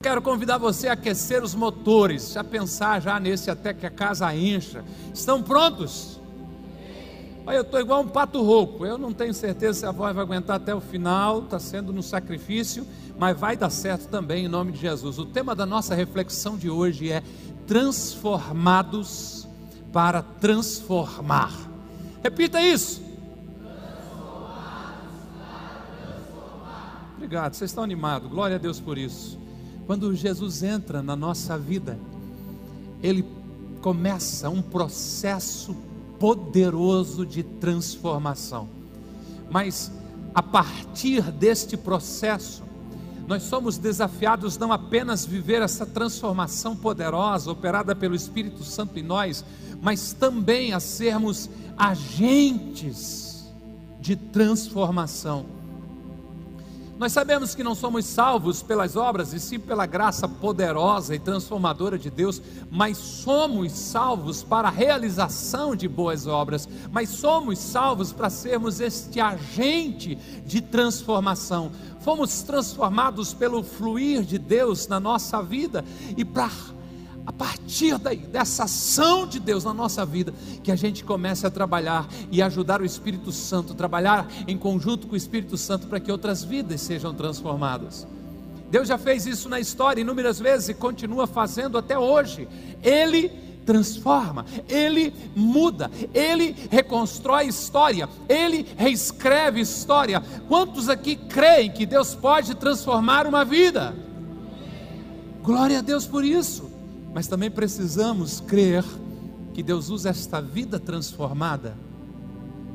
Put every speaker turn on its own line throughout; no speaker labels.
Quero convidar você a aquecer os motores, já pensar já nesse até que a casa encha. Estão prontos? Olha, eu estou igual um pato rouco. Eu não tenho certeza se a voz vai aguentar até o final. Está sendo no sacrifício, mas vai dar certo também em nome de Jesus. O tema da nossa reflexão de hoje é transformados para transformar. Repita isso. Obrigado, vocês estão animados. Glória a Deus por isso. Quando Jesus entra na nossa vida, ele começa um processo poderoso de transformação. Mas a partir deste processo, nós somos desafiados não apenas viver essa transformação poderosa operada pelo Espírito Santo em nós, mas também a sermos agentes de transformação nós sabemos que não somos salvos pelas obras, e sim pela graça poderosa e transformadora de Deus, mas somos salvos para a realização de boas obras, mas somos salvos para sermos este agente de transformação. Fomos transformados pelo fluir de Deus na nossa vida e para a partir daí, dessa ação de Deus na nossa vida, que a gente comece a trabalhar e ajudar o Espírito Santo, trabalhar em conjunto com o Espírito Santo para que outras vidas sejam transformadas. Deus já fez isso na história inúmeras vezes e continua fazendo até hoje. Ele transforma, ele muda, ele reconstrói história, ele reescreve história. Quantos aqui creem que Deus pode transformar uma vida? Glória a Deus por isso mas também precisamos crer que Deus usa esta vida transformada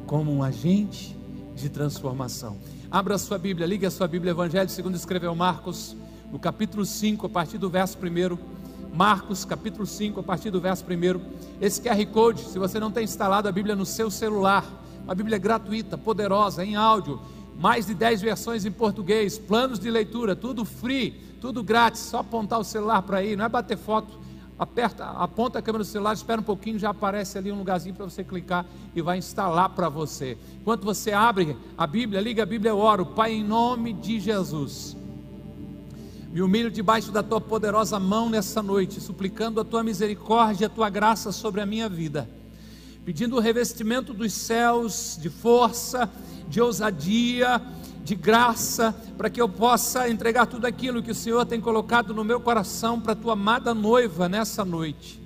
como um agente de transformação. Abra a sua Bíblia, ligue a sua Bíblia, Evangelho segundo escreveu Marcos, no capítulo 5, a partir do verso 1. Marcos, capítulo 5, a partir do verso 1. Esse QR Code, se você não tem instalado a Bíblia no seu celular, uma Bíblia gratuita, poderosa, em áudio, mais de 10 versões em português, planos de leitura, tudo free, tudo grátis, só apontar o celular para aí, não é bater foto aperta, aponta a câmera do celular, espera um pouquinho, já aparece ali um lugarzinho para você clicar e vai instalar para você. Enquanto você abre a Bíblia, liga a Bíblia, eu oro, Pai, em nome de Jesus. Me humilho debaixo da tua poderosa mão nessa noite, suplicando a tua misericórdia a tua graça sobre a minha vida, pedindo o revestimento dos céus de força, de ousadia, de graça, para que eu possa entregar tudo aquilo que o Senhor tem colocado no meu coração para a tua amada noiva nessa noite.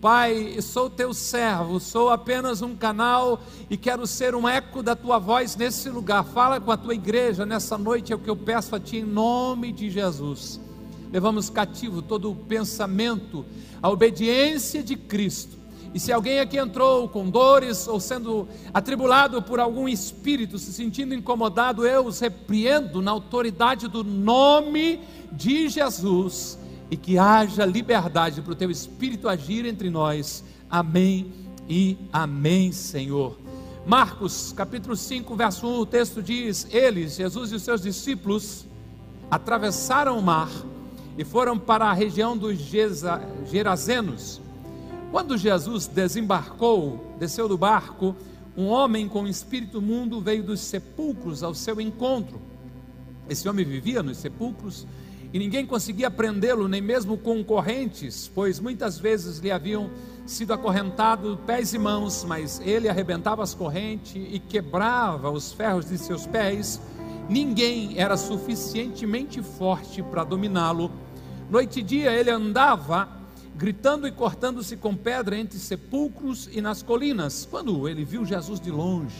Pai, sou teu servo, sou apenas um canal e quero ser um eco da tua voz nesse lugar. Fala com a tua igreja nessa noite, é o que eu peço a ti em nome de Jesus. Levamos cativo todo o pensamento, a obediência de Cristo e se alguém aqui entrou com dores ou sendo atribulado por algum espírito, se sentindo incomodado, eu os repreendo na autoridade do nome de Jesus e que haja liberdade para o teu espírito agir entre nós. Amém e amém, Senhor. Marcos, capítulo 5, verso 1, o texto diz: Eles, Jesus e os seus discípulos, atravessaram o mar e foram para a região dos Gerazenos quando Jesus desembarcou, desceu do barco, um homem com espírito mundo veio dos sepulcros ao seu encontro. Esse homem vivia nos sepulcros e ninguém conseguia prendê-lo, nem mesmo com correntes, pois muitas vezes lhe haviam sido acorrentado pés e mãos, mas ele arrebentava as correntes e quebrava os ferros de seus pés. Ninguém era suficientemente forte para dominá-lo. Noite e dia ele andava gritando e cortando-se com pedra entre sepulcros e nas colinas. Quando ele viu Jesus de longe,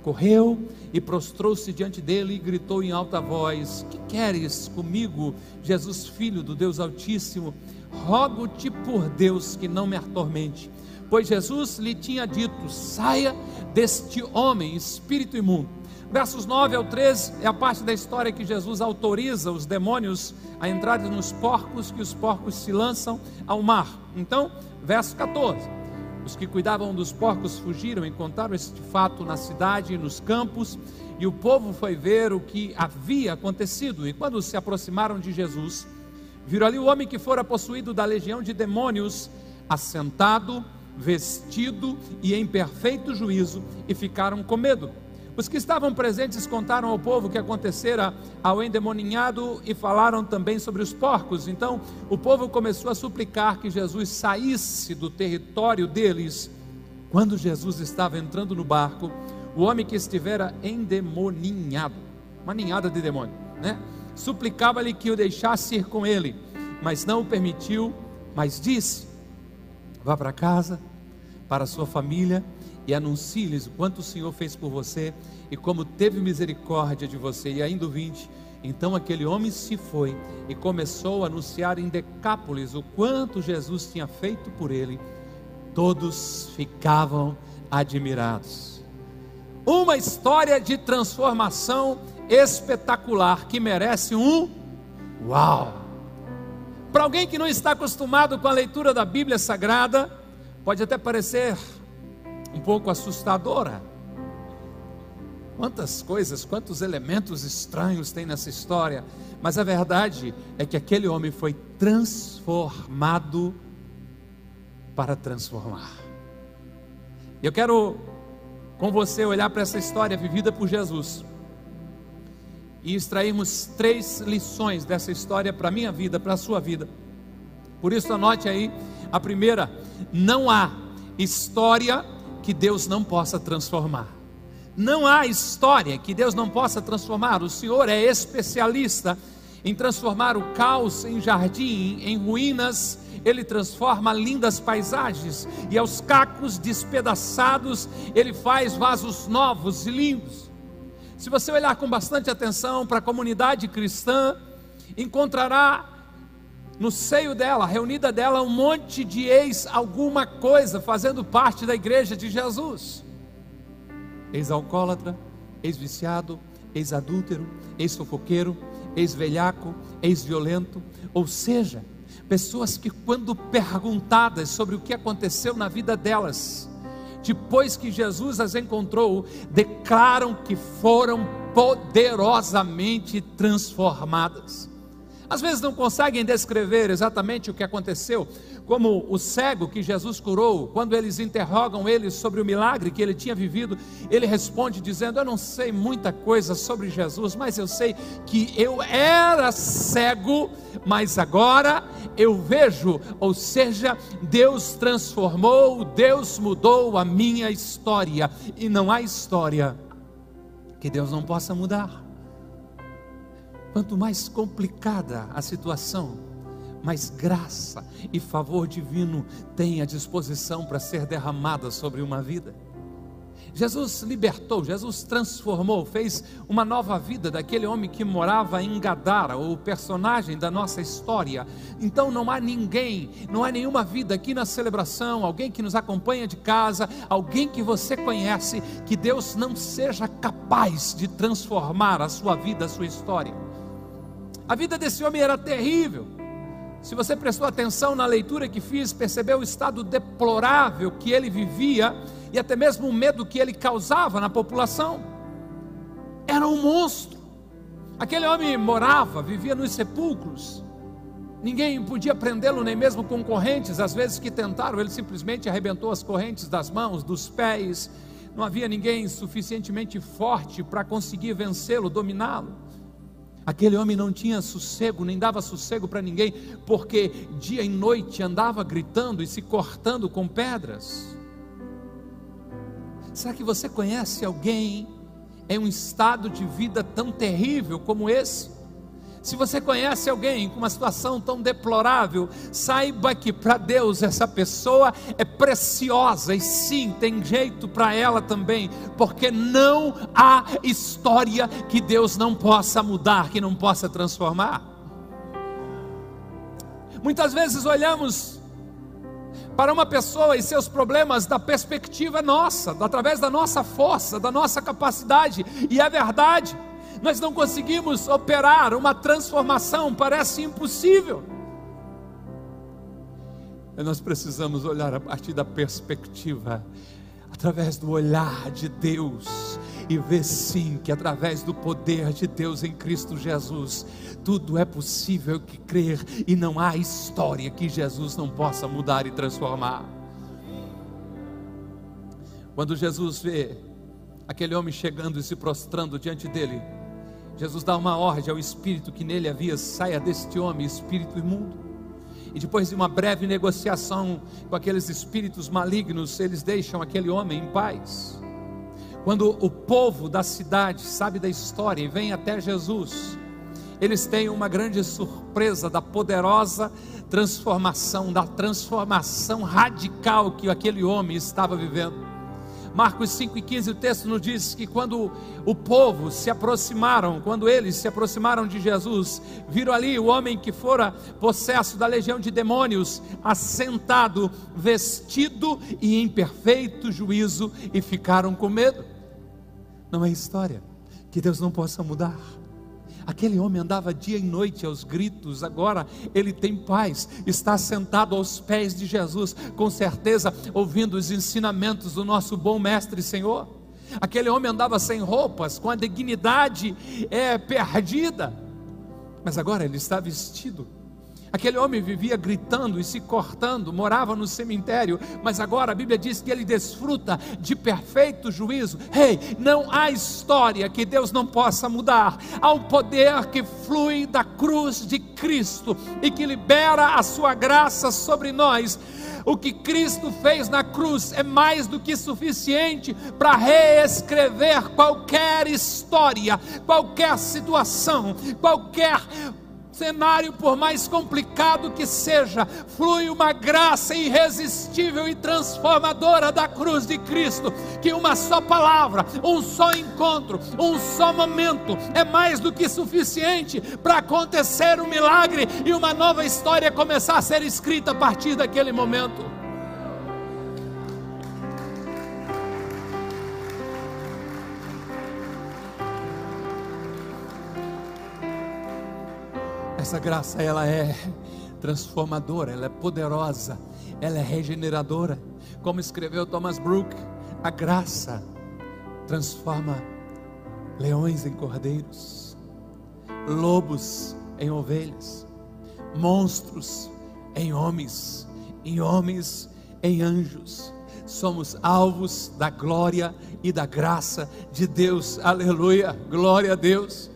correu e prostrou-se diante dele e gritou em alta voz: Que queres comigo, Jesus, filho do Deus Altíssimo? Rogo-te por Deus que não me atormente. Pois Jesus lhe tinha dito: Saia deste homem, espírito imundo. Versos 9 ao 13 é a parte da história que Jesus autoriza os demônios a entrarem nos porcos, que os porcos se lançam ao mar. Então, verso 14: Os que cuidavam dos porcos fugiram, encontraram este fato na cidade e nos campos, e o povo foi ver o que havia acontecido. E quando se aproximaram de Jesus, viram ali o homem que fora possuído da legião de demônios, assentado, vestido e em perfeito juízo, e ficaram com medo. Os que estavam presentes contaram ao povo o que acontecera ao endemoninhado e falaram também sobre os porcos. Então o povo começou a suplicar que Jesus saísse do território deles. Quando Jesus estava entrando no barco, o homem que estivera endemoninhado, uma ninhada de demônio, né? Suplicava-lhe que o deixasse ir com ele, mas não o permitiu, mas disse: Vá para casa, para a sua família e anuncie-lhes o quanto o Senhor fez por você e como teve misericórdia de você. E ainda o 20. Então aquele homem se foi e começou a anunciar em Decápolis o quanto Jesus tinha feito por ele. Todos ficavam admirados. Uma história de transformação espetacular que merece um uau. Para alguém que não está acostumado com a leitura da Bíblia Sagrada, pode até parecer um pouco assustadora. Quantas coisas, quantos elementos estranhos tem nessa história, mas a verdade é que aquele homem foi transformado para transformar. Eu quero com você olhar para essa história vivida por Jesus e extrairmos três lições dessa história para a minha vida, para a sua vida. Por isso, anote aí: a primeira, não há história que Deus não possa transformar. Não há história que Deus não possa transformar. O Senhor é especialista em transformar o caos em jardim, em ruínas. Ele transforma lindas paisagens e aos cacos despedaçados ele faz vasos novos e lindos. Se você olhar com bastante atenção para a comunidade cristã, encontrará no seio dela, reunida dela, um monte de ex alguma coisa fazendo parte da igreja de Jesus. Ex-alcoólatra, ex-viciado, ex-adúltero, ex-fofoqueiro, ex-velhaco, ex-violento, ou seja, pessoas que, quando perguntadas sobre o que aconteceu na vida delas, depois que Jesus as encontrou, declaram que foram poderosamente transformadas. Às vezes não conseguem descrever exatamente o que aconteceu, como o cego que Jesus curou, quando eles interrogam ele sobre o milagre que ele tinha vivido, ele responde dizendo: Eu não sei muita coisa sobre Jesus, mas eu sei que eu era cego, mas agora eu vejo. Ou seja, Deus transformou, Deus mudou a minha história, e não há história que Deus não possa mudar. Quanto mais complicada a situação, mais graça e favor divino tem à disposição para ser derramada sobre uma vida. Jesus libertou, Jesus transformou, fez uma nova vida daquele homem que morava em Gadara, o personagem da nossa história. Então não há ninguém, não há nenhuma vida aqui na celebração, alguém que nos acompanha de casa, alguém que você conhece, que Deus não seja capaz de transformar a sua vida, a sua história. A vida desse homem era terrível. Se você prestou atenção na leitura que fiz, percebeu o estado deplorável que ele vivia e até mesmo o medo que ele causava na população. Era um monstro. Aquele homem morava, vivia nos sepulcros. Ninguém podia prendê-lo, nem mesmo com correntes. Às vezes que tentaram, ele simplesmente arrebentou as correntes das mãos, dos pés. Não havia ninguém suficientemente forte para conseguir vencê-lo, dominá-lo. Aquele homem não tinha sossego, nem dava sossego para ninguém, porque dia e noite andava gritando e se cortando com pedras. Será que você conhece alguém em um estado de vida tão terrível como esse? Se você conhece alguém com uma situação tão deplorável, saiba que para Deus essa pessoa é preciosa e sim, tem jeito para ela também, porque não há história que Deus não possa mudar, que não possa transformar. Muitas vezes olhamos para uma pessoa e seus problemas da perspectiva nossa, através da nossa força, da nossa capacidade, e é verdade nós não conseguimos operar uma transformação, parece impossível. E nós precisamos olhar a partir da perspectiva, através do olhar de Deus, e ver sim que através do poder de Deus em Cristo Jesus, tudo é possível que crer, e não há história que Jesus não possa mudar e transformar. Quando Jesus vê aquele homem chegando e se prostrando diante dele, Jesus dá uma ordem ao espírito que nele havia: saia deste homem, espírito imundo. E depois de uma breve negociação com aqueles espíritos malignos, eles deixam aquele homem em paz. Quando o povo da cidade sabe da história e vem até Jesus, eles têm uma grande surpresa da poderosa transformação, da transformação radical que aquele homem estava vivendo. Marcos 5 e 15, o texto nos diz que quando o povo se aproximaram, quando eles se aproximaram de Jesus, viram ali o homem que fora possesso da legião de demônios, assentado, vestido e em perfeito juízo, e ficaram com medo. Não é história que Deus não possa mudar. Aquele homem andava dia e noite aos gritos, agora ele tem paz, está sentado aos pés de Jesus, com certeza ouvindo os ensinamentos do nosso bom Mestre e Senhor. Aquele homem andava sem roupas, com a dignidade é, perdida, mas agora ele está vestido Aquele homem vivia gritando e se cortando, morava no cemitério, mas agora a Bíblia diz que ele desfruta de perfeito juízo. Ei, hey, não há história que Deus não possa mudar. Há um poder que flui da cruz de Cristo e que libera a sua graça sobre nós. O que Cristo fez na cruz é mais do que suficiente para reescrever qualquer história, qualquer situação, qualquer cenário, por mais complicado que seja, flui uma graça irresistível e transformadora da cruz de Cristo, que uma só palavra, um só encontro, um só momento é mais do que suficiente para acontecer um milagre e uma nova história começar a ser escrita a partir daquele momento. Essa graça, ela é transformadora, ela é poderosa, ela é regeneradora. Como escreveu Thomas Brook, a graça transforma leões em cordeiros, lobos em ovelhas, monstros em homens, e homens em anjos. Somos alvos da glória e da graça de Deus. Aleluia. Glória a Deus.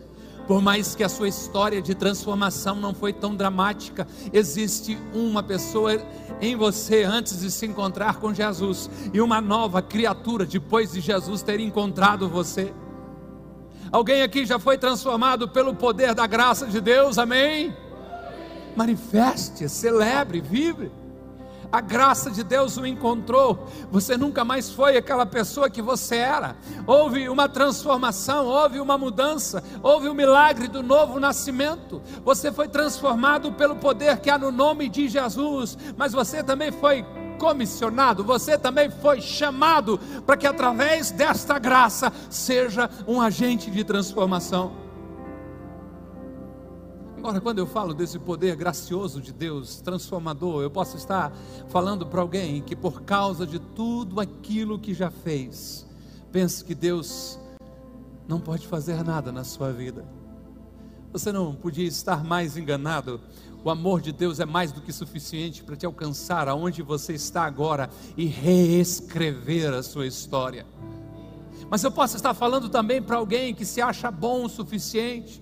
Por mais que a sua história de transformação não foi tão dramática, existe uma pessoa em você antes de se encontrar com Jesus e uma nova criatura depois de Jesus ter encontrado você. Alguém aqui já foi transformado pelo poder da graça de Deus, amém? Manifeste, celebre, vibre a graça de Deus o encontrou, você nunca mais foi aquela pessoa que você era. Houve uma transformação, houve uma mudança, houve um milagre do novo nascimento. Você foi transformado pelo poder que há no nome de Jesus, mas você também foi comissionado, você também foi chamado para que através desta graça seja um agente de transformação. Agora, quando eu falo desse poder gracioso de Deus, transformador, eu posso estar falando para alguém que, por causa de tudo aquilo que já fez, pense que Deus não pode fazer nada na sua vida. Você não podia estar mais enganado. O amor de Deus é mais do que suficiente para te alcançar aonde você está agora e reescrever a sua história. Mas eu posso estar falando também para alguém que se acha bom o suficiente,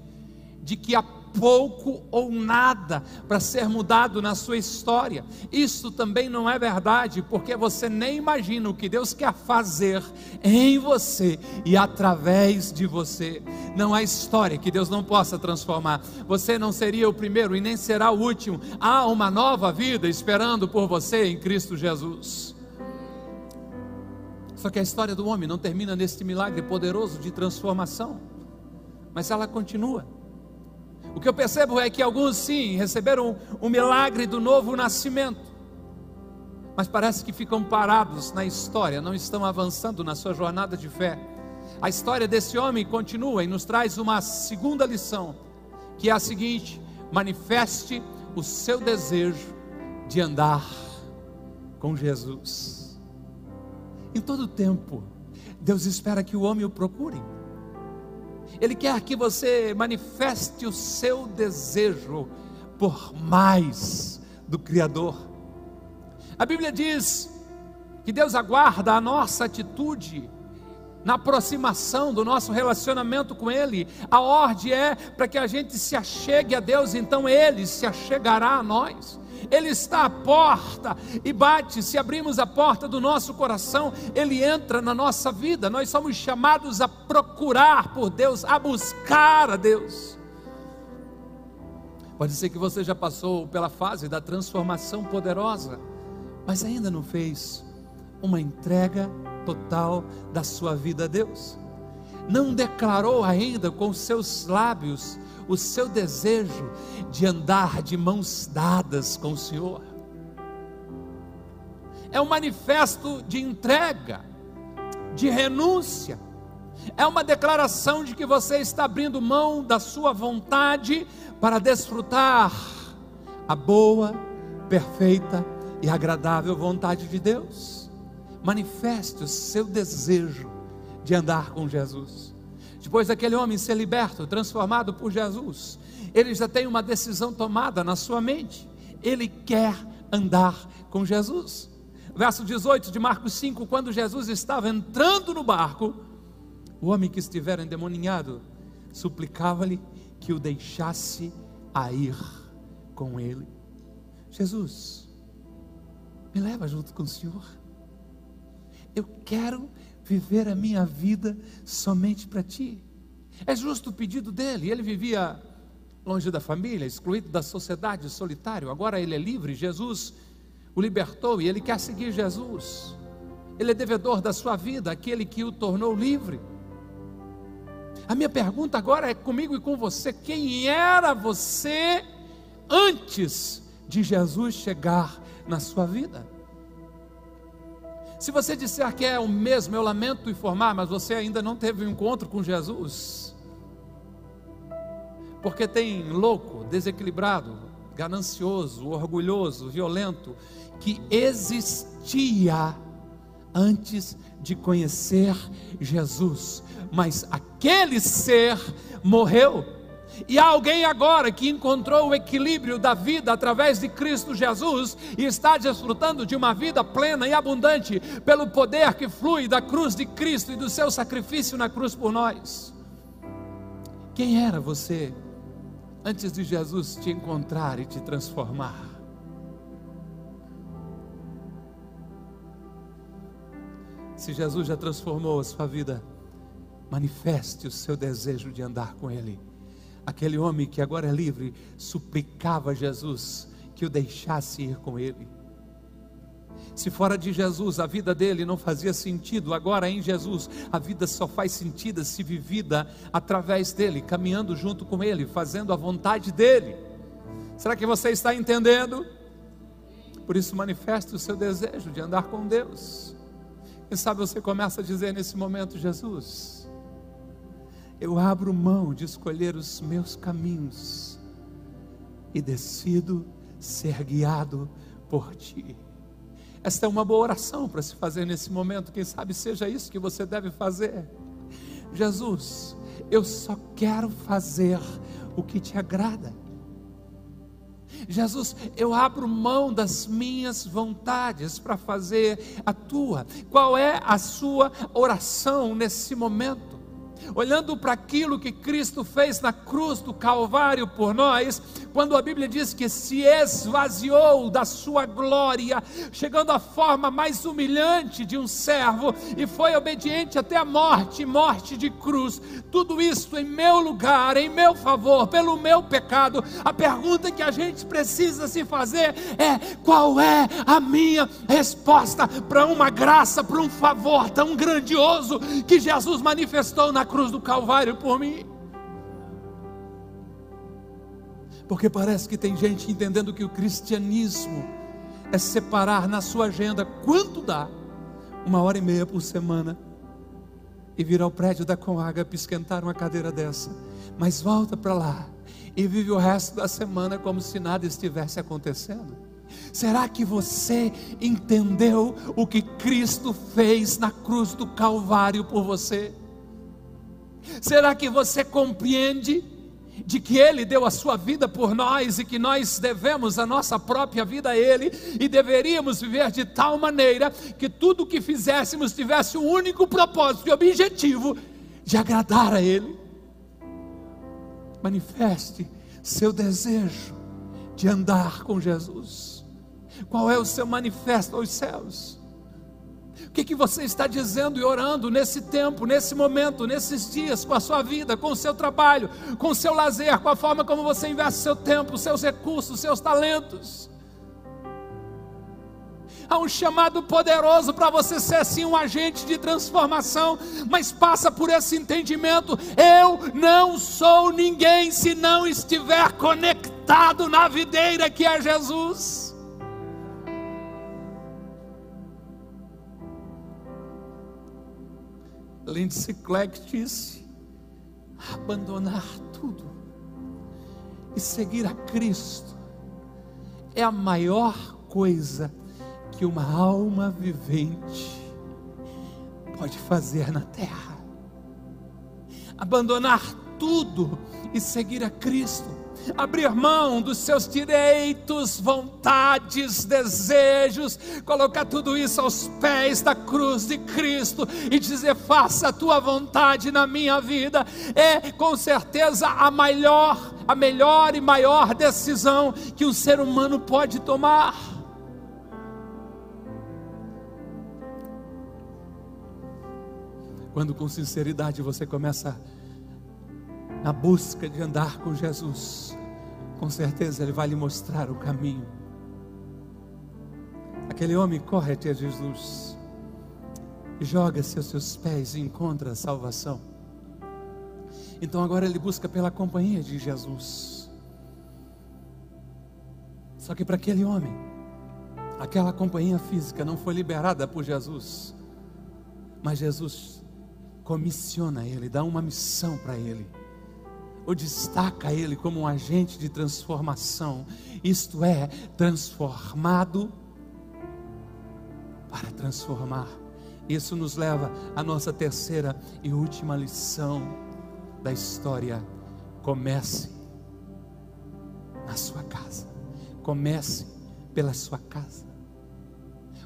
de que a pouco ou nada para ser mudado na sua história. Isso também não é verdade, porque você nem imagina o que Deus quer fazer em você e através de você. Não há história que Deus não possa transformar. Você não seria o primeiro e nem será o último. Há uma nova vida esperando por você em Cristo Jesus. Só que a história do homem não termina neste milagre poderoso de transformação, mas ela continua. O que eu percebo é que alguns sim receberam o milagre do novo nascimento, mas parece que ficam parados na história, não estão avançando na sua jornada de fé. A história desse homem continua e nos traz uma segunda lição, que é a seguinte: manifeste o seu desejo de andar com Jesus. Em todo tempo, Deus espera que o homem o procure. Ele quer que você manifeste o seu desejo por mais do Criador. A Bíblia diz que Deus aguarda a nossa atitude na aproximação do nosso relacionamento com Ele. A ordem é para que a gente se achegue a Deus, então Ele se achegará a nós. Ele está à porta e bate. Se abrimos a porta do nosso coração, Ele entra na nossa vida. Nós somos chamados a procurar por Deus, a buscar a Deus. Pode ser que você já passou pela fase da transformação poderosa, mas ainda não fez uma entrega total da sua vida a Deus. Não declarou ainda com seus lábios o seu desejo de andar de mãos dadas com o Senhor. É um manifesto de entrega, de renúncia. É uma declaração de que você está abrindo mão da sua vontade para desfrutar a boa, perfeita e agradável vontade de Deus manifeste o seu desejo de andar com Jesus. Depois daquele homem ser liberto, transformado por Jesus, ele já tem uma decisão tomada na sua mente. Ele quer andar com Jesus. Verso 18 de Marcos 5: quando Jesus estava entrando no barco, o homem que estivera endemoninhado suplicava-lhe que o deixasse a ir com ele. Jesus, me leva junto com o Senhor. Eu quero viver a minha vida somente para ti. É justo o pedido dele. Ele vivia longe da família, excluído da sociedade, solitário. Agora ele é livre. Jesus o libertou e ele quer seguir Jesus. Ele é devedor da sua vida, aquele que o tornou livre. A minha pergunta agora é comigo e com você: quem era você antes de Jesus chegar na sua vida? Se você disser que é o mesmo, eu lamento informar, mas você ainda não teve um encontro com Jesus. Porque tem louco, desequilibrado, ganancioso, orgulhoso, violento, que existia antes de conhecer Jesus, mas aquele ser morreu e há alguém agora que encontrou o equilíbrio da vida através de Cristo Jesus e está desfrutando de uma vida plena e abundante pelo poder que flui da cruz de Cristo e do seu sacrifício na cruz por nós. Quem era você antes de Jesus te encontrar e te transformar? Se Jesus já transformou a sua vida, manifeste o seu desejo de andar com Ele Aquele homem que agora é livre suplicava a Jesus que o deixasse ir com ele. Se fora de Jesus a vida dele não fazia sentido, agora em Jesus a vida só faz sentido se vivida através dele, caminhando junto com ele, fazendo a vontade dele. Será que você está entendendo? Por isso manifeste o seu desejo de andar com Deus. Quem sabe você começa a dizer nesse momento, Jesus, eu abro mão de escolher os meus caminhos e decido ser guiado por ti. Esta é uma boa oração para se fazer nesse momento, quem sabe seja isso que você deve fazer. Jesus, eu só quero fazer o que te agrada. Jesus, eu abro mão das minhas vontades para fazer a tua. Qual é a sua oração nesse momento? Olhando para aquilo que Cristo fez na cruz do Calvário por nós, quando a Bíblia diz que se esvaziou da sua glória, chegando à forma mais humilhante de um servo e foi obediente até a morte morte de cruz, tudo isso em meu lugar, em meu favor, pelo meu pecado. A pergunta que a gente precisa se fazer é: qual é a minha resposta para uma graça, para um favor tão grandioso que Jesus manifestou na cruz do Calvário por mim? Porque parece que tem gente entendendo que o cristianismo é separar na sua agenda quanto dá, uma hora e meia por semana, e vir ao prédio da Coágape esquentar uma cadeira dessa, mas volta para lá e vive o resto da semana como se nada estivesse acontecendo. Será que você entendeu o que Cristo fez na cruz do Calvário por você? Será que você compreende de que Ele deu a sua vida por nós e que nós devemos a nossa própria vida a Ele e deveríamos viver de tal maneira que tudo o que fizéssemos tivesse um único propósito e objetivo de agradar a Ele. Manifeste seu desejo de andar com Jesus. Qual é o seu manifesto aos céus? O que, que você está dizendo e orando nesse tempo, nesse momento, nesses dias, com a sua vida, com o seu trabalho, com o seu lazer, com a forma como você investe seu tempo, seus recursos, seus talentos? Há um chamado poderoso para você ser sim um agente de transformação, mas passa por esse entendimento: eu não sou ninguém se não estiver conectado na videira que é Jesus. Lindsay Clegg disse: abandonar tudo e seguir a Cristo é a maior coisa que uma alma vivente pode fazer na terra. Abandonar tudo e seguir a Cristo abrir mão dos seus direitos, vontades, desejos, colocar tudo isso aos pés da cruz de Cristo e dizer: faça a tua vontade na minha vida, é com certeza a melhor, a melhor e maior decisão que um ser humano pode tomar. Quando com sinceridade você começa a na busca de andar com Jesus, com certeza Ele vai lhe mostrar o caminho. Aquele homem corre até Jesus, joga-se aos seus pés e encontra a salvação. Então agora ele busca pela companhia de Jesus. Só que para aquele homem, aquela companhia física não foi liberada por Jesus, mas Jesus comissiona ele, dá uma missão para ele ou destaca ele como um agente de transformação, isto é, transformado para transformar. Isso nos leva à nossa terceira e última lição da história. Comece na sua casa. Comece pela sua casa.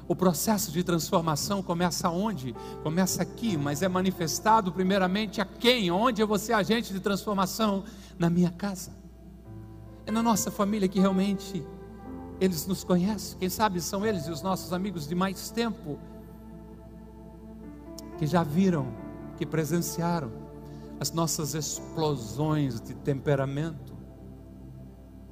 O processo de transformação começa onde? Começa aqui, mas é manifestado primeiramente a quem? Onde é você agente de transformação? Na minha casa. É na nossa família que realmente eles nos conhecem. Quem sabe são eles e os nossos amigos de mais tempo que já viram, que presenciaram as nossas explosões de temperamento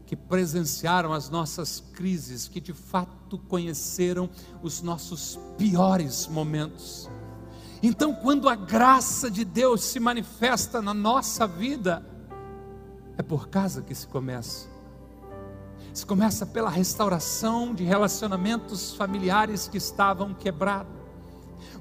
que presenciaram as nossas crises, que de fato conheceram os nossos piores momentos. Então, quando a graça de Deus se manifesta na nossa vida, é por casa que se começa. Se começa pela restauração de relacionamentos familiares que estavam quebrados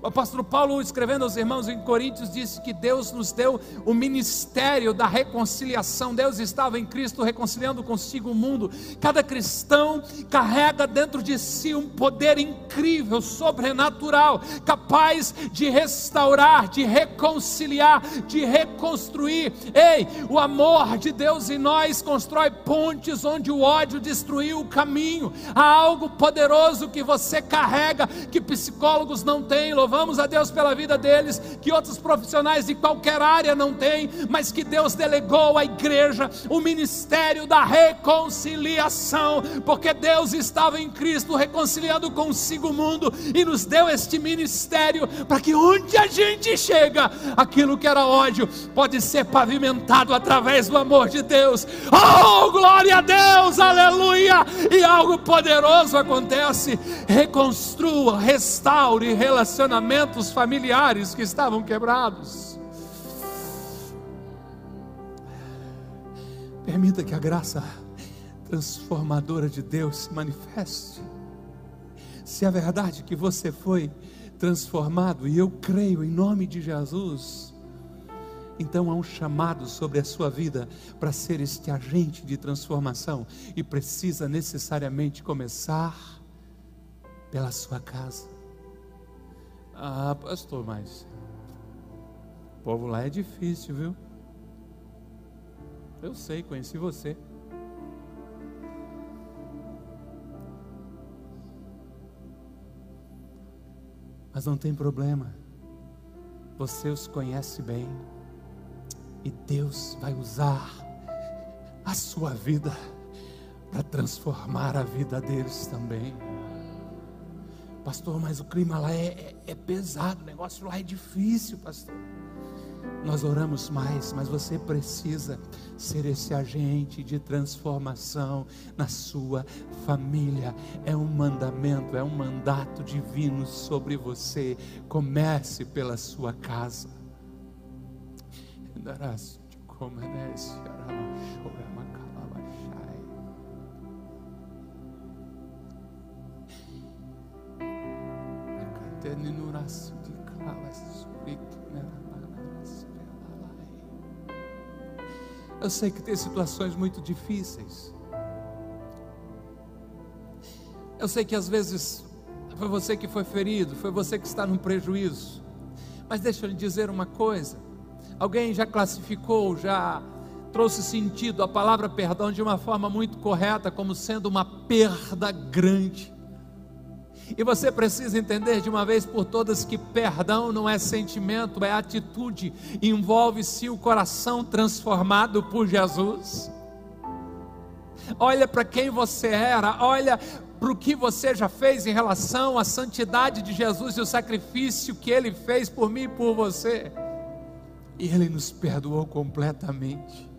o apóstolo Paulo, escrevendo aos irmãos em Coríntios, disse que Deus nos deu o ministério da reconciliação. Deus estava em Cristo reconciliando consigo o mundo. Cada cristão carrega dentro de si um poder incrível, sobrenatural, capaz de restaurar, de reconciliar, de reconstruir. Ei, o amor de Deus em nós constrói pontes onde o ódio destruiu o caminho. Há algo poderoso que você carrega que psicólogos não têm, louvado louvamos a Deus pela vida deles, que outros profissionais de qualquer área não têm, mas que Deus delegou à igreja o ministério da reconciliação, porque Deus estava em Cristo reconciliando consigo o mundo e nos deu este ministério para que onde a gente chega, aquilo que era ódio pode ser pavimentado através do amor de Deus. Oh, glória a Deus, aleluia! E algo poderoso acontece. Reconstrua, restaure relacionamento relacionamentos familiares que estavam quebrados. Permita que a graça transformadora de Deus se manifeste. Se é verdade que você foi transformado, e eu creio em nome de Jesus, então há um chamado sobre a sua vida para ser este agente de transformação e precisa necessariamente começar pela sua casa. Ah, pastor, mas o povo lá é difícil, viu? Eu sei, conheci você. Mas não tem problema. Você os conhece bem. E Deus vai usar a sua vida para transformar a vida deles também. Pastor, mas o clima lá é, é, é pesado, o negócio lá é difícil, pastor. Nós oramos mais, mas você precisa ser esse agente de transformação na sua família. É um mandamento, é um mandato divino sobre você. Comece pela sua casa. Eu sei que tem situações muito difíceis. Eu sei que às vezes foi você que foi ferido, foi você que está num prejuízo. Mas deixa eu lhe dizer uma coisa: alguém já classificou, já trouxe sentido a palavra perdão de uma forma muito correta, como sendo uma perda grande. E você precisa entender de uma vez por todas que perdão não é sentimento, é atitude. Envolve-se o coração transformado por Jesus. Olha para quem você era, olha para o que você já fez em relação à santidade de Jesus e o sacrifício que ele fez por mim e por você. E ele nos perdoou completamente.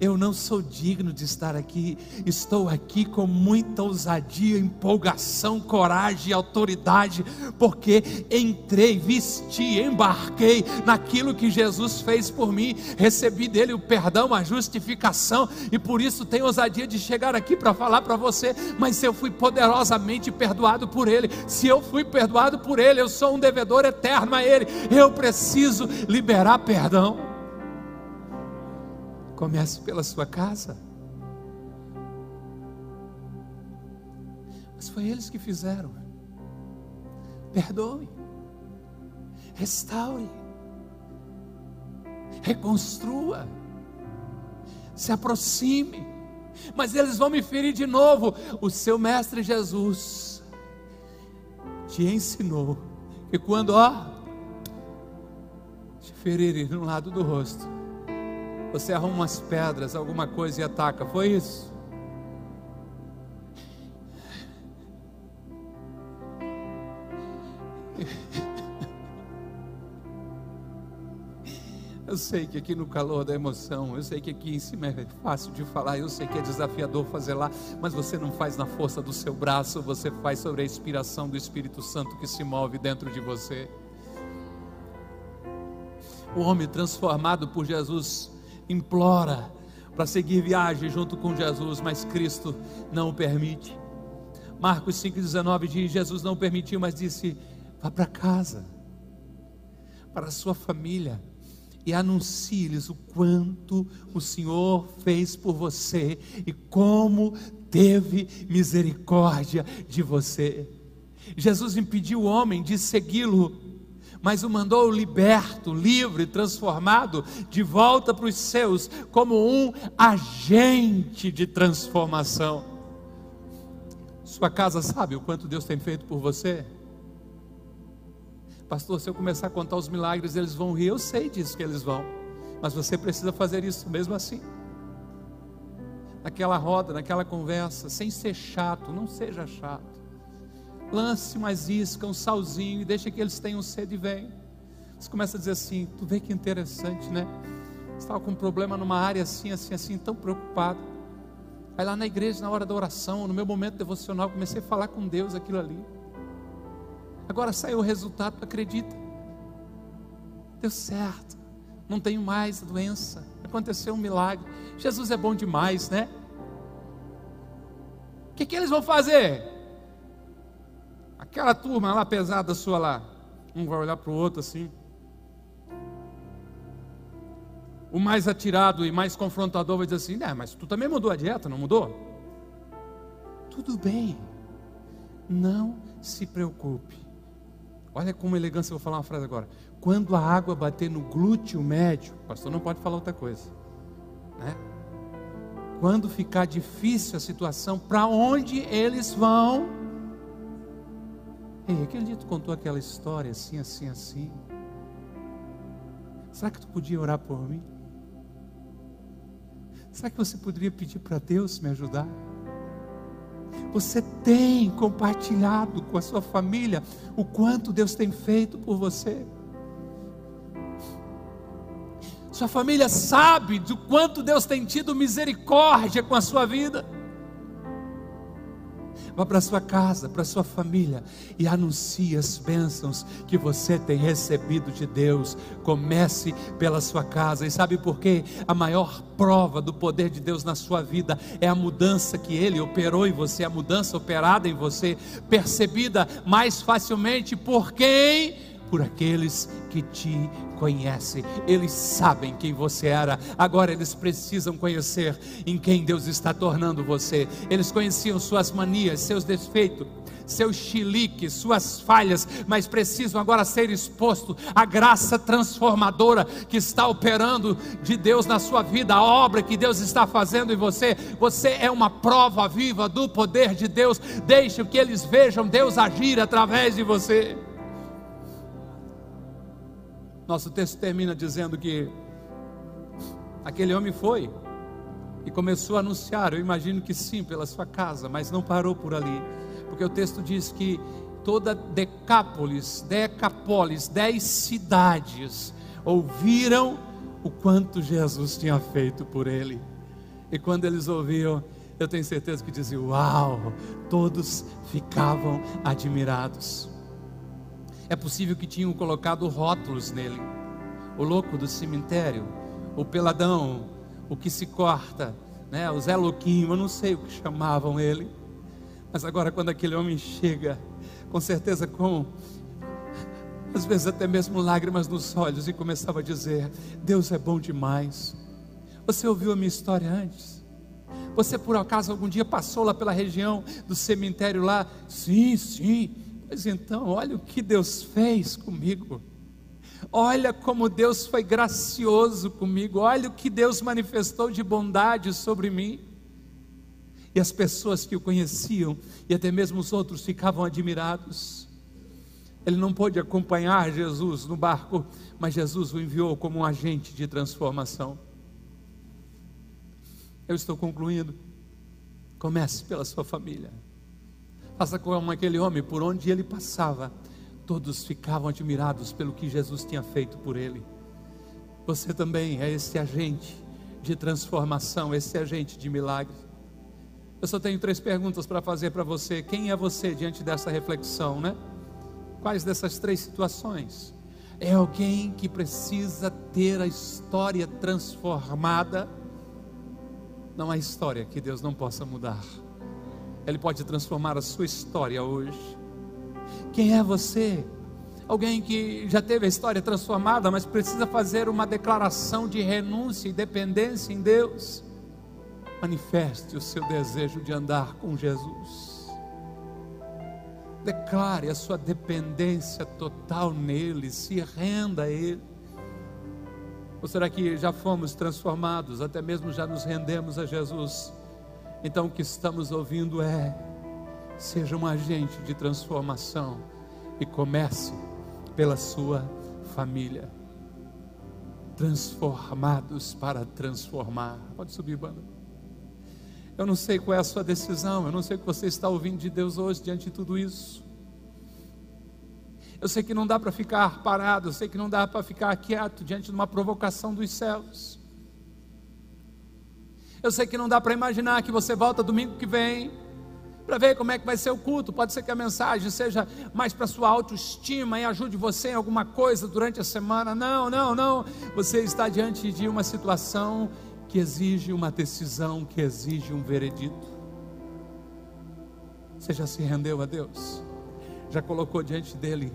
Eu não sou digno de estar aqui. Estou aqui com muita ousadia, empolgação, coragem e autoridade, porque entrei, vesti, embarquei naquilo que Jesus fez por mim. Recebi dele o perdão, a justificação, e por isso tenho ousadia de chegar aqui para falar para você. Mas se eu fui poderosamente perdoado por ele, se eu fui perdoado por ele, eu sou um devedor eterno a ele. Eu preciso liberar perdão. Comece pela sua casa. Mas foi eles que fizeram. Perdoe, restaure, reconstrua, se aproxime. Mas eles vão me ferir de novo. O seu mestre Jesus te ensinou que quando, ó, te ferirem no lado do rosto, você arruma umas pedras, alguma coisa e ataca. Foi isso? Eu sei que aqui no calor da emoção, eu sei que aqui em cima é fácil de falar, eu sei que é desafiador fazer lá, mas você não faz na força do seu braço, você faz sobre a inspiração do Espírito Santo que se move dentro de você. O homem transformado por Jesus implora para seguir viagem junto com Jesus, mas Cristo não o permite. Marcos 5,19 diz: Jesus não permitiu, mas disse: vá para casa, para a sua família, e anuncie-lhes o quanto o Senhor fez por você e como teve misericórdia de você. Jesus impediu o homem de segui-lo mas o mandou liberto, livre, transformado, de volta para os seus, como um agente de transformação. Sua casa sabe o quanto Deus tem feito por você? Pastor, se eu começar a contar os milagres, eles vão rir. Eu sei disso que eles vão, mas você precisa fazer isso mesmo assim. Naquela roda, naquela conversa, sem ser chato, não seja chato lance umas iscas, um salzinho, e deixa que eles tenham sede e vem. Você começa a dizer assim: tu vê que interessante, né? Estava com um problema numa área assim, assim, assim, tão preocupado. Aí lá na igreja, na hora da oração, no meu momento devocional, comecei a falar com Deus aquilo ali. Agora saiu o resultado, acredita? Deu certo. Não tenho mais a doença. Aconteceu um milagre. Jesus é bom demais, né? O que, que eles vão fazer? Aquela turma lá pesada sua lá, um vai olhar para o outro assim. O mais atirado e mais confrontador vai dizer assim: é, mas tu também mudou a dieta, não mudou? Tudo bem, não se preocupe. Olha como elegância, eu vou falar uma frase agora. Quando a água bater no glúteo médio, pastor não pode falar outra coisa. né? Quando ficar difícil a situação, para onde eles vão? Ei, aquele dia tu contou aquela história assim, assim, assim. Será que tu podia orar por mim? Será que você poderia pedir para Deus me ajudar? Você tem compartilhado com a sua família o quanto Deus tem feito por você? Sua família sabe do quanto Deus tem tido misericórdia com a sua vida? Vá para sua casa, para sua família e anuncie as bênçãos que você tem recebido de Deus. Comece pela sua casa. E sabe por quê? A maior prova do poder de Deus na sua vida é a mudança que ele operou em você, a mudança operada em você, percebida mais facilmente por quem? Por aqueles que te conhecem. Eles sabem quem você era, agora eles precisam conhecer em quem Deus está tornando você. Eles conheciam suas manias, seus defeitos, seus chiliques, suas falhas, mas precisam agora ser exposto à graça transformadora que está operando de Deus na sua vida, a obra que Deus está fazendo em você. Você é uma prova viva do poder de Deus. Deixe que eles vejam Deus agir através de você. Nosso texto termina dizendo que aquele homem foi e começou a anunciar. Eu imagino que sim, pela sua casa, mas não parou por ali, porque o texto diz que toda Decápolis, Decapolis, dez cidades ouviram o quanto Jesus tinha feito por ele. E quando eles ouviam, eu tenho certeza que diziam: Uau! Todos ficavam admirados. É possível que tinham colocado rótulos nele. O louco do cemitério, o peladão, o que se corta, né? o Zé Louquinho, eu não sei o que chamavam ele. Mas agora, quando aquele homem chega, com certeza com, às vezes até mesmo lágrimas nos olhos, e começava a dizer: Deus é bom demais. Você ouviu a minha história antes? Você por acaso algum dia passou lá pela região do cemitério lá? Sim, sim. Mas então, olha o que Deus fez comigo. Olha como Deus foi gracioso comigo. Olha o que Deus manifestou de bondade sobre mim. E as pessoas que o conheciam, e até mesmo os outros, ficavam admirados. Ele não pôde acompanhar Jesus no barco, mas Jesus o enviou como um agente de transformação. Eu estou concluindo. Comece pela sua família. Faça como aquele homem, por onde ele passava, todos ficavam admirados pelo que Jesus tinha feito por ele. Você também é esse agente de transformação, esse agente de milagre. Eu só tenho três perguntas para fazer para você. Quem é você diante dessa reflexão, né? Quais dessas três situações? É alguém que precisa ter a história transformada. Não há história que Deus não possa mudar. Ele pode transformar a sua história hoje. Quem é você? Alguém que já teve a história transformada, mas precisa fazer uma declaração de renúncia e dependência em Deus. Manifeste o seu desejo de andar com Jesus. Declare a sua dependência total nele, se renda a Ele. Ou será que já fomos transformados, até mesmo já nos rendemos a Jesus? Então o que estamos ouvindo é: seja um agente de transformação e comece pela sua família. Transformados para transformar. Pode subir, banda. Eu não sei qual é a sua decisão, eu não sei o que você está ouvindo de Deus hoje diante de tudo isso. Eu sei que não dá para ficar parado, eu sei que não dá para ficar quieto diante de uma provocação dos céus. Eu sei que não dá para imaginar que você volta domingo que vem para ver como é que vai ser o culto. Pode ser que a mensagem seja mais para sua autoestima e ajude você em alguma coisa durante a semana. Não, não, não. Você está diante de uma situação que exige uma decisão, que exige um veredito. Você já se rendeu a Deus? Já colocou diante dele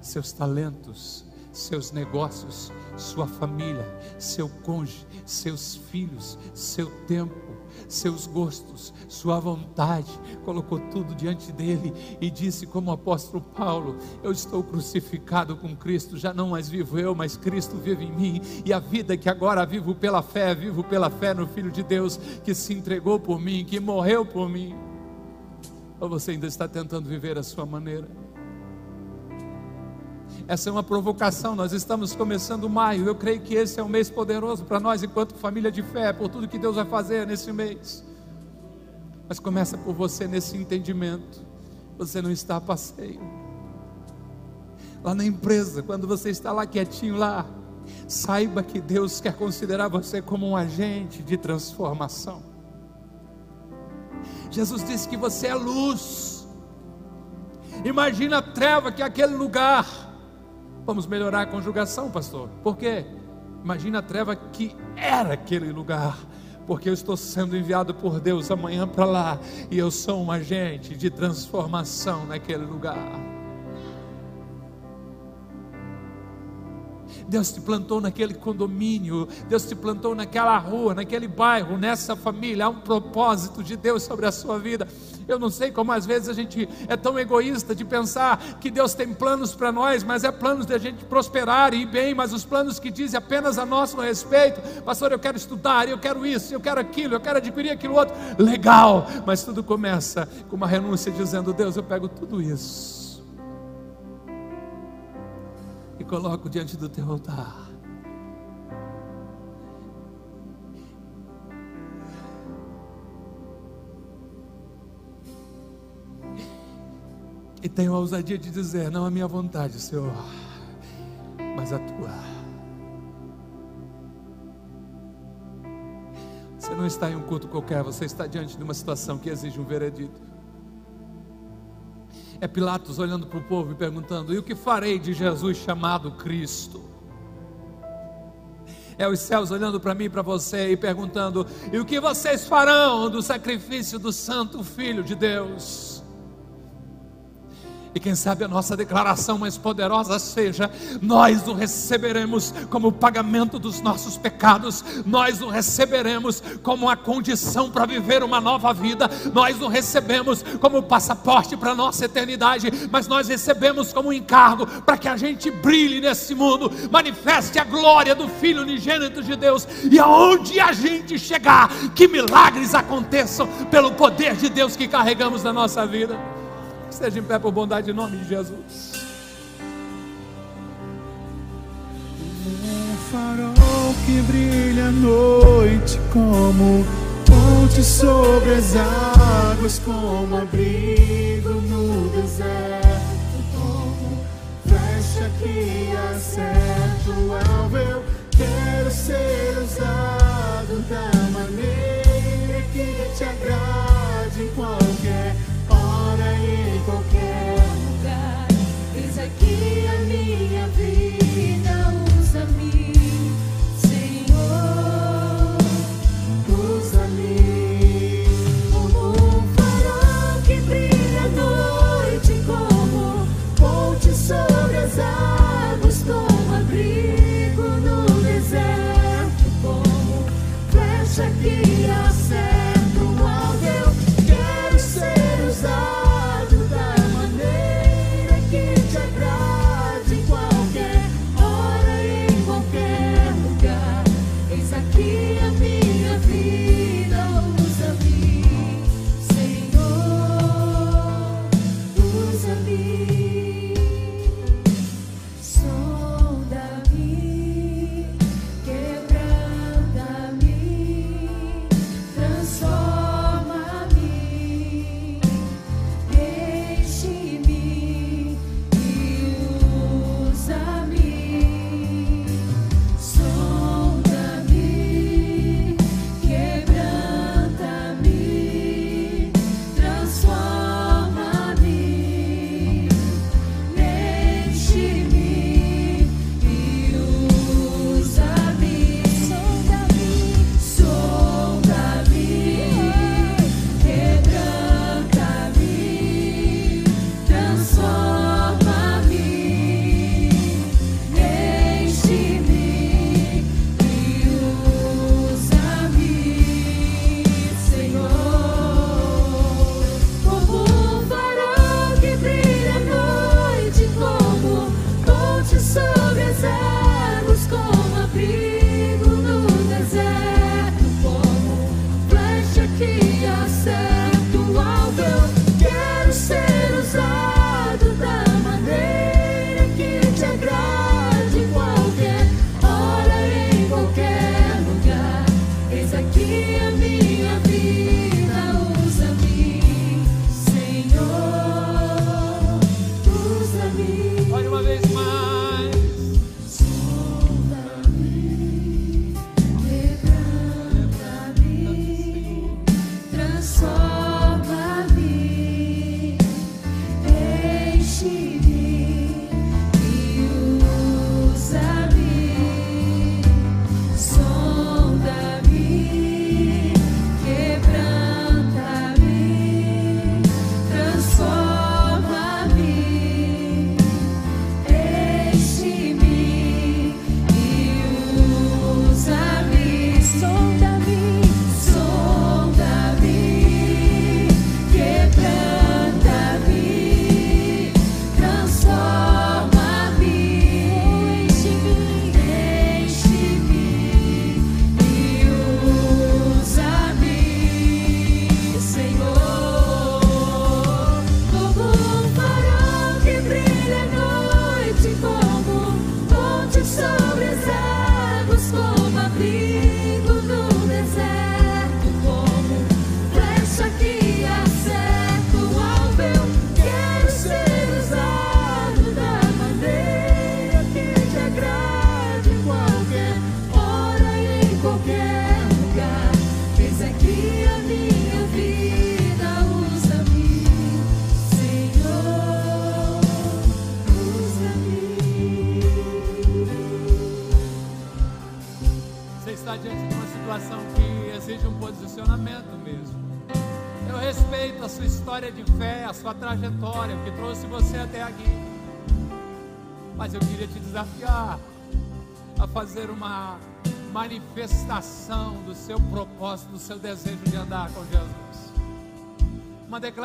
seus talentos, seus negócios, sua família, seu cônjuge, seus filhos, seu tempo, seus gostos, sua vontade, colocou tudo diante dele e disse, como o apóstolo Paulo: Eu estou crucificado com Cristo, já não mais vivo eu, mas Cristo vive em mim, e a vida que agora vivo pela fé, vivo pela fé no Filho de Deus que se entregou por mim, que morreu por mim. Ou você ainda está tentando viver a sua maneira? Essa é uma provocação. Nós estamos começando maio. Eu creio que esse é um mês poderoso para nós, enquanto família de fé, por tudo que Deus vai fazer nesse mês. Mas começa por você nesse entendimento. Você não está a passeio. Lá na empresa, quando você está lá quietinho lá, saiba que Deus quer considerar você como um agente de transformação. Jesus disse que você é luz. Imagina a treva que é aquele lugar Vamos melhorar a conjugação, pastor. Por quê? Imagina a treva que era aquele lugar. Porque eu estou sendo enviado por Deus amanhã para lá. E eu sou um agente de transformação naquele lugar. Deus te plantou naquele condomínio, Deus te plantou naquela rua, naquele bairro, nessa família. Há um propósito de Deus sobre a sua vida. Eu não sei como às vezes a gente é tão egoísta de pensar que Deus tem planos para nós, mas é planos de a gente prosperar e ir bem, mas os planos que dizem apenas a nosso respeito. Pastor, eu quero estudar, eu quero isso, eu quero aquilo, eu quero adquirir aquilo outro. Legal, mas tudo começa com uma renúncia dizendo: Deus, eu pego tudo isso e coloco diante do teu altar. E tenho a ousadia de dizer: não a minha vontade, Senhor, mas a tua. Você não está em um culto qualquer, você está diante de uma situação que exige um veredito. É Pilatos olhando para o povo e perguntando: e o que farei de Jesus chamado Cristo? É os céus olhando para mim e para você e perguntando: e o que vocês farão do sacrifício do Santo Filho de Deus? E quem sabe a nossa declaração mais poderosa seja: nós o receberemos como pagamento dos nossos pecados, nós o receberemos como a condição para viver uma nova vida, nós o recebemos como passaporte para a nossa eternidade, mas nós recebemos como encargo para que a gente brilhe nesse mundo, manifeste a glória do Filho unigênito de Deus, e aonde a gente chegar, que milagres aconteçam pelo poder de Deus que carregamos na nossa vida. Esteja em pé por bondade em nome de Jesus.
Um farol que brilha à noite como ponte sobre as águas, como abrigo no deserto, como flecha que acerta o alvo. Eu quero ser usado da maneira que te agrade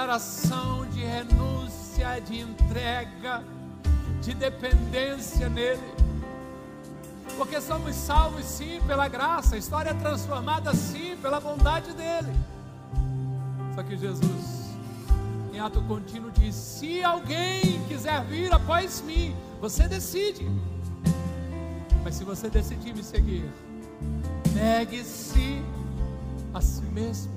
declaração de renúncia, de entrega, de dependência nele. Porque somos salvos sim pela graça, a história é transformada sim pela bondade dele. Só que Jesus, em ato contínuo, diz: se alguém quiser vir após mim, você decide. Mas se você decidir me seguir, negue-se a si mesmo.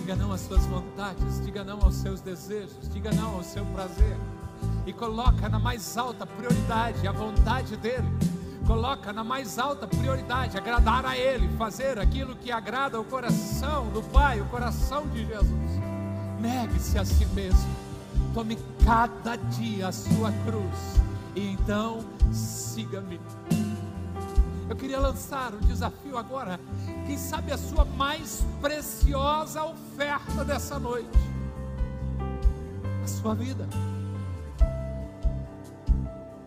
Diga não às suas vontades, diga não aos seus desejos, diga não ao seu prazer. E coloca na mais alta prioridade a vontade dele. Coloca na mais alta prioridade agradar a Ele, fazer aquilo que agrada o coração do Pai, o coração de Jesus. Negue-se a si mesmo, tome cada dia a sua cruz e então siga-me. Eu queria lançar o desafio agora. Quem sabe a sua mais preciosa oferta dessa noite? A sua vida.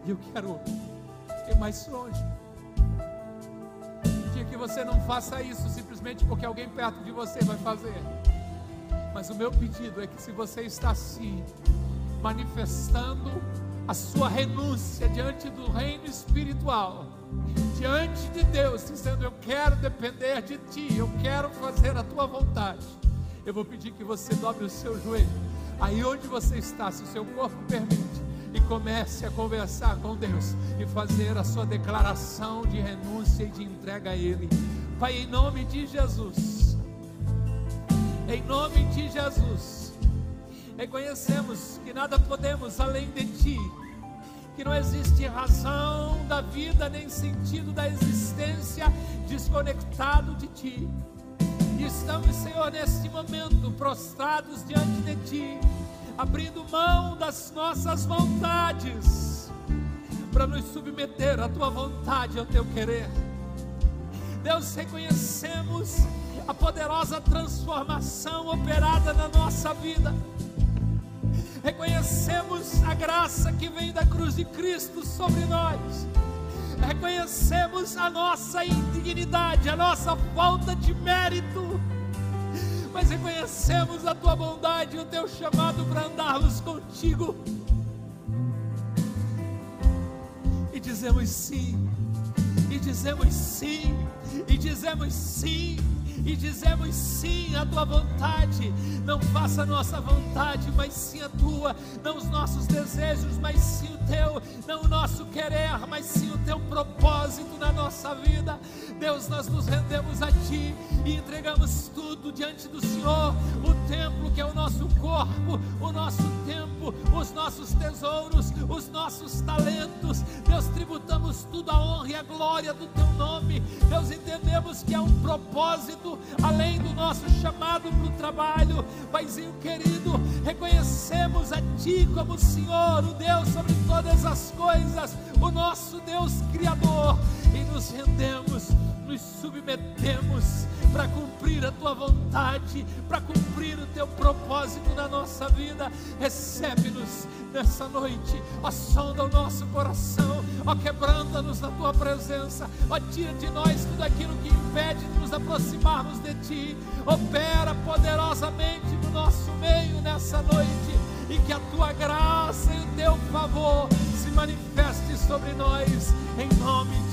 E eu quero ir mais longe. Dia que você não faça isso simplesmente porque alguém perto de você vai fazer. Mas o meu pedido é que se você está assim, manifestando a sua renúncia diante do reino espiritual, diante de Deus, dizendo: Eu quero depender de Ti, eu quero fazer a Tua vontade. Eu vou pedir que você dobre o seu joelho, aí onde você está, se o seu corpo permite, e comece a conversar com Deus e fazer a sua declaração de renúncia e de entrega a Ele. Pai, em nome de Jesus, em nome de Jesus, reconhecemos que nada podemos além de Ti que não existe razão da vida nem sentido da existência desconectado de Ti. E estamos, Senhor, neste momento prostrados diante de Ti, abrindo mão das nossas vontades, para nos submeter à Tua vontade, ao Teu querer. Deus, reconhecemos a poderosa transformação operada na nossa vida reconhecemos a graça que vem da cruz de Cristo sobre nós, reconhecemos a nossa indignidade, a nossa falta de mérito, mas reconhecemos a tua bondade e o teu chamado para andarmos contigo. E dizemos sim, e dizemos sim, e dizemos sim e dizemos sim à tua vontade. Não faça a nossa vontade, mas sim a tua. Não os nossos desejos, mas sim o teu. Não o nosso querer, mas sim o teu propósito na nossa vida. Deus, nós nos rendemos a ti e entregamos tudo diante do Senhor. O templo que é o nosso corpo, o nosso tempo, os nossos tesouros, os nossos talentos. Deus, tributamos tudo a honra e a glória do teu nome. Deus, entendemos que há um propósito além do nosso chamado para o trabalho. Paizinho querido, reconhecemos a Ti como Senhor, o Deus sobre todas as coisas, o nosso Deus Criador, e nos rendemos, nos submetemos para cumprir a tua vontade, para cumprir o teu propósito na nossa vida. Recebe-nos nessa noite, ó, sonda o nosso coração, ó, quebranta-nos na tua presença, ó, tira de nós tudo aquilo que impede de nos aproximarmos de ti, opera poderosamente no nosso meio nessa noite, e que a tua graça e o teu favor se manifeste sobre nós, em nome de